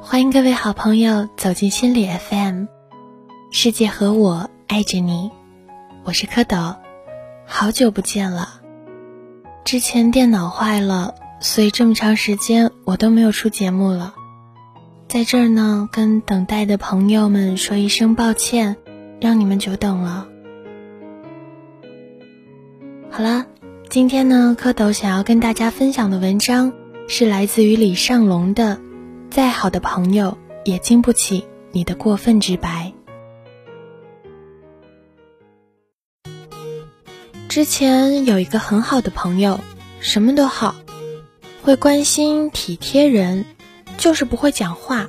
欢迎各位好朋友走进心理 FM，世界和我爱着你，我是蝌蚪，好久不见了。之前电脑坏了，所以这么长时间我都没有出节目了。在这儿呢，跟等待的朋友们说一声抱歉，让你们久等了。好了，今天呢，蝌蚪想要跟大家分享的文章是来自于李尚龙的《再好的朋友也经不起你的过分直白》。之前有一个很好的朋友，什么都好，会关心体贴人，就是不会讲话，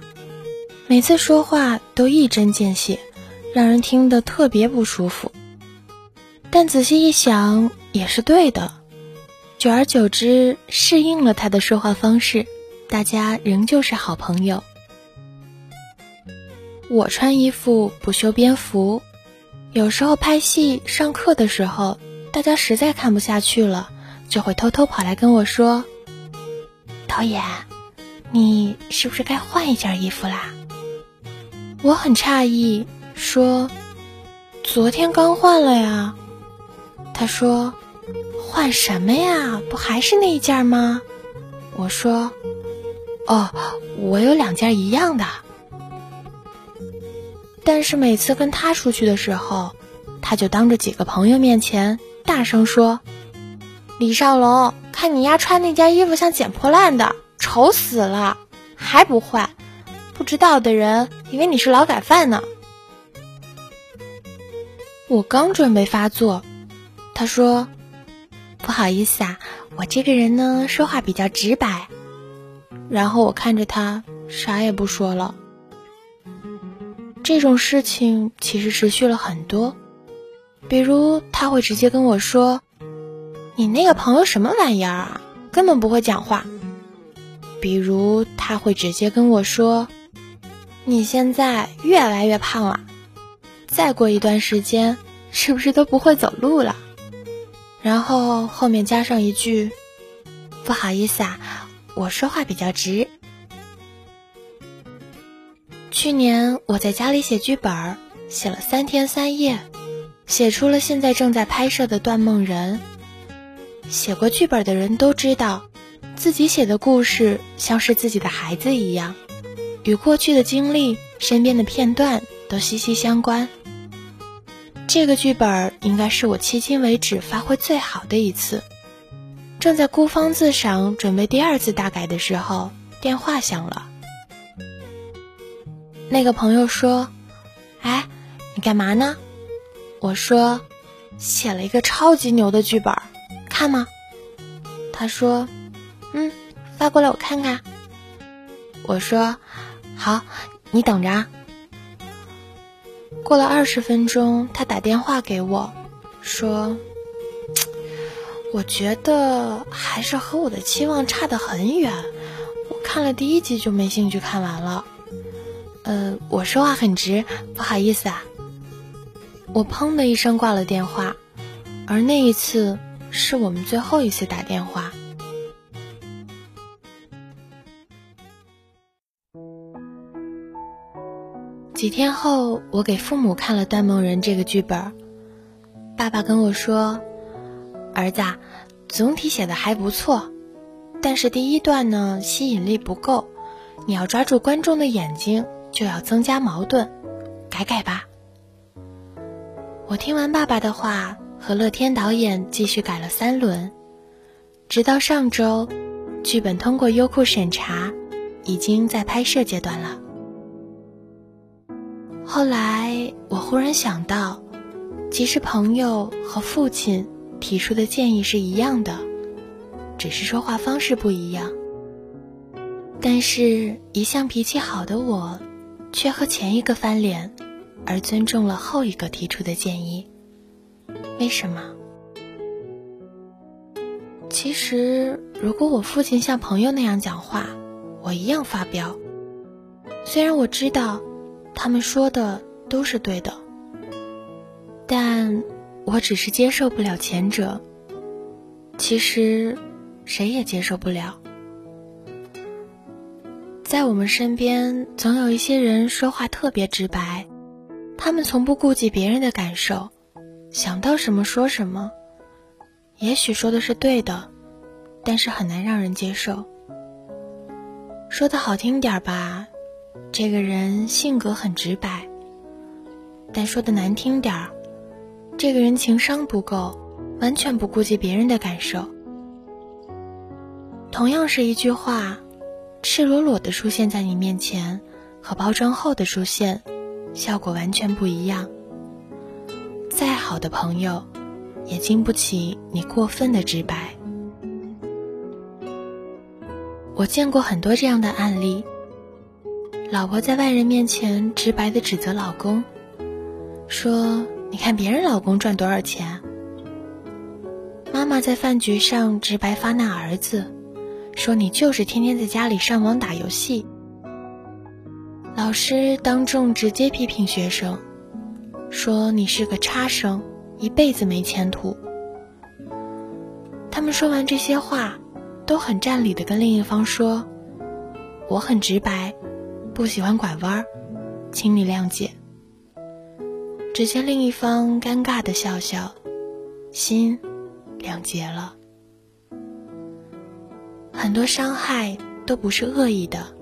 每次说话都一针见血，让人听得特别不舒服。但仔细一想，也是对的。久而久之，适应了他的说话方式，大家仍旧是好朋友。我穿衣服不修边幅，有时候拍戏、上课的时候。大家实在看不下去了，就会偷偷跑来跟我说：“导演，你是不是该换一件衣服啦？”我很诧异，说：“昨天刚换了呀。”他说：“换什么呀？不还是那一件吗？”我说：“哦，我有两件一样的。”但是每次跟他出去的时候，他就当着几个朋友面前。大声说：“李少龙，看你丫穿那件衣服像捡破烂的，丑死了，还不换？不知道的人以为你是劳改犯呢。”我刚准备发作，他说：“不好意思啊，我这个人呢，说话比较直白。”然后我看着他，啥也不说了。这种事情其实持续了很多。比如他会直接跟我说：“你那个朋友什么玩意儿啊，根本不会讲话。”比如他会直接跟我说：“你现在越来越胖了，再过一段时间是不是都不会走路了？”然后后面加上一句：“不好意思啊，我说话比较直。”去年我在家里写剧本，写了三天三夜。写出了现在正在拍摄的《断梦人》。写过剧本的人都知道，自己写的故事像是自己的孩子一样，与过去的经历、身边的片段都息息相关。这个剧本应该是我迄今为止发挥最好的一次。正在孤芳自赏，准备第二次大改的时候，电话响了。那个朋友说：“哎，你干嘛呢？”我说，写了一个超级牛的剧本，看吗？他说，嗯，发过来我看看。我说，好，你等着。啊。过了二十分钟，他打电话给我，说，我觉得还是和我的期望差得很远。我看了第一集就没兴趣看完了。呃，我说话很直，不好意思啊。我砰的一声挂了电话，而那一次是我们最后一次打电话。几天后，我给父母看了《断梦人》这个剧本，爸爸跟我说：“儿子，总体写的还不错，但是第一段呢吸引力不够，你要抓住观众的眼睛，就要增加矛盾，改改吧。”我听完爸爸的话，和乐天导演继续改了三轮，直到上周，剧本通过优酷审查，已经在拍摄阶段了。后来我忽然想到，其实朋友和父亲提出的建议是一样的，只是说话方式不一样。但是，一向脾气好的我，却和前一个翻脸。而尊重了后一个提出的建议，为什么？其实，如果我父亲像朋友那样讲话，我一样发飙。虽然我知道他们说的都是对的，但我只是接受不了前者。其实，谁也接受不了。在我们身边，总有一些人说话特别直白，他们从不顾及别人的感受，想到什么说什么。也许说的是对的，但是很难让人接受。说的好听点吧，这个人性格很直白；但说的难听点儿，这个人情商不够，完全不顾及别人的感受。同样是一句话，赤裸裸的出现在你面前，和包装后的出现，效果完全不一样。再好的朋友，也经不起你过分的直白。我见过很多这样的案例：老婆在外人面前直白的指责老公，说：“你看别人老公赚多少钱。”妈妈在饭局上直白发难儿子，说：“你就是天天在家里上网打游戏。”老师当众直接批评学生，说：“你是个差生，一辈子没前途。”他们说完这些话。都很占理的跟另一方说：“我很直白，不喜欢拐弯儿，请你谅解。”只见另一方尴尬的笑笑，心两结了。很多伤害都不是恶意的，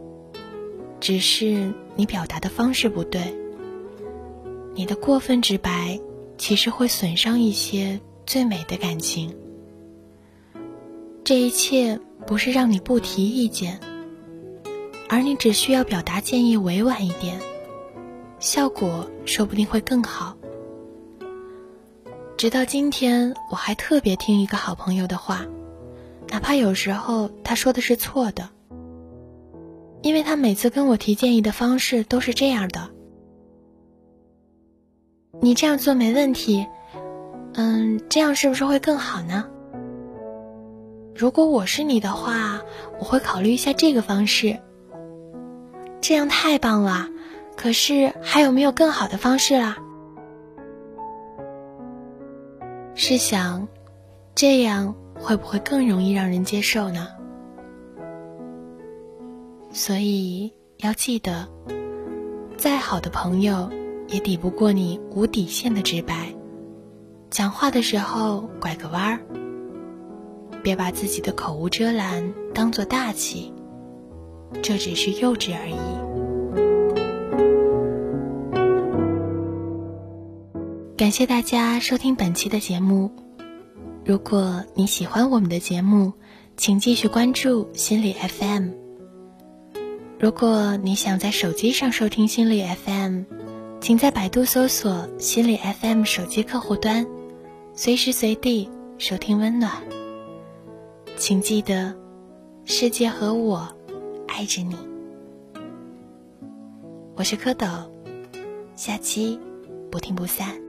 只是你表达的方式不对。你的过分直白，其实会损伤一些最美的感情。这一切不是让你不提意见，而你只需要表达建议委婉一点，效果说不定会更好。直到今天，我还特别听一个好朋友的话，哪怕有时候他说的是错的，因为他每次跟我提建议的方式都是这样的：“你这样做没问题，嗯，这样是不是会更好呢？”如果我是你的话，我会考虑一下这个方式。这样太棒了，可是还有没有更好的方式啦？试想，这样会不会更容易让人接受呢？所以要记得，再好的朋友也抵不过你无底线的直白。讲话的时候拐个弯儿。别把自己的口无遮拦当做大气，这只是幼稚而已。感谢大家收听本期的节目。如果你喜欢我们的节目，请继续关注心理 FM。如果你想在手机上收听心理 FM，请在百度搜索“心理 FM” 手机客户端，随时随地收听温暖。请记得，世界和我爱着你。我是蝌蚪，下期不听不散。